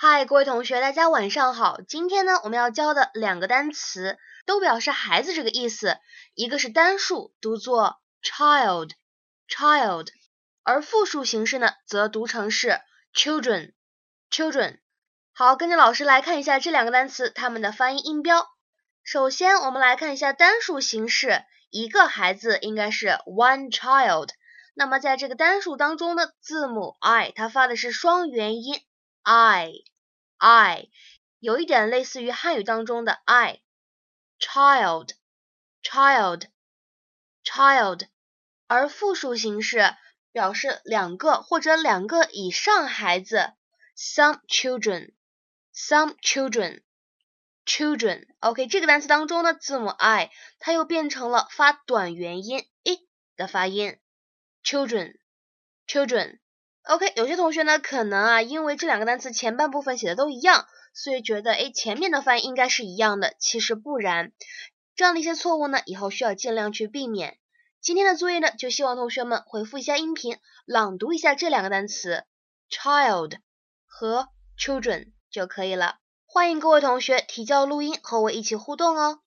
嗨，各位同学，大家晚上好。今天呢，我们要教的两个单词都表示孩子这个意思，一个是单数，读作 child，child，而复数形式呢，则读成是 children，children。好，跟着老师来看一下这两个单词它们的发音音标。首先，我们来看一下单数形式，一个孩子应该是 one child。那么在这个单数当中呢，字母 i 它发的是双元音。I，I 有一点类似于汉语当中的 I，child，child，child，而复数形式表示两个或者两个以上孩子，some children，some children，children，OK，这个单词当中的字母 I 它又变成了发短元音 i 的发音，children，children。OK，有些同学呢，可能啊，因为这两个单词前半部分写的都一样，所以觉得哎，前面的发音应该是一样的，其实不然。这样的一些错误呢，以后需要尽量去避免。今天的作业呢，就希望同学们回复一下音频，朗读一下这两个单词，child 和 children 就可以了。欢迎各位同学提交录音和我一起互动哦。